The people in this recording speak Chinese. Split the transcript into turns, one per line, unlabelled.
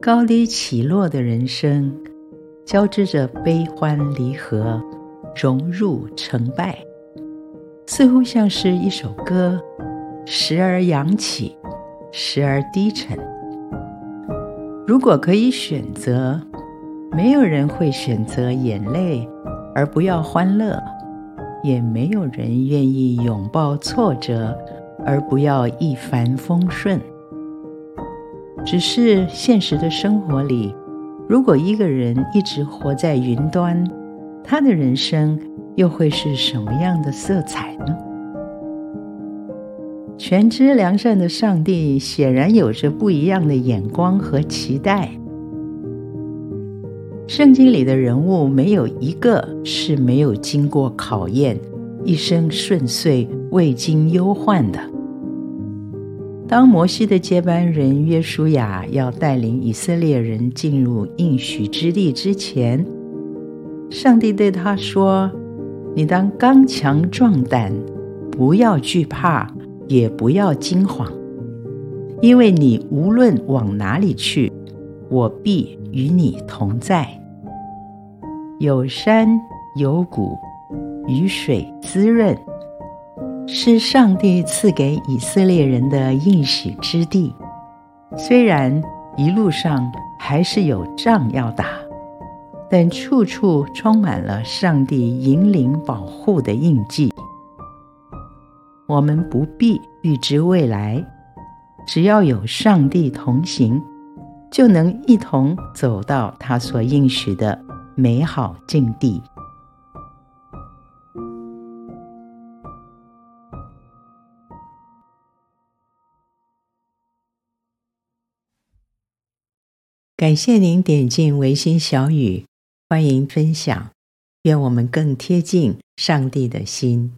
高低起落的人生，交织着悲欢离合、荣辱成败，似乎像是一首歌，时而扬起，时而低沉。如果可以选择，没有人会选择眼泪而不要欢乐，也没有人愿意拥抱挫折而不要一帆风顺。只是现实的生活里，如果一个人一直活在云端，他的人生又会是什么样的色彩呢？全知良善的上帝显然有着不一样的眼光和期待。圣经里的人物没有一个是没有经过考验、一生顺遂、未经忧患的。当摩西的接班人约书亚要带领以色列人进入应许之地之前，上帝对他说：“你当刚强壮胆，不要惧怕，也不要惊慌，因为你无论往哪里去，我必与你同在。有山有谷，雨水滋润。”是上帝赐给以色列人的应许之地，虽然一路上还是有仗要打，但处处充满了上帝引领保护的印记。我们不必预知未来，只要有上帝同行，就能一同走到他所应许的美好境地。感谢您点进维心小语，欢迎分享，愿我们更贴近上帝的心。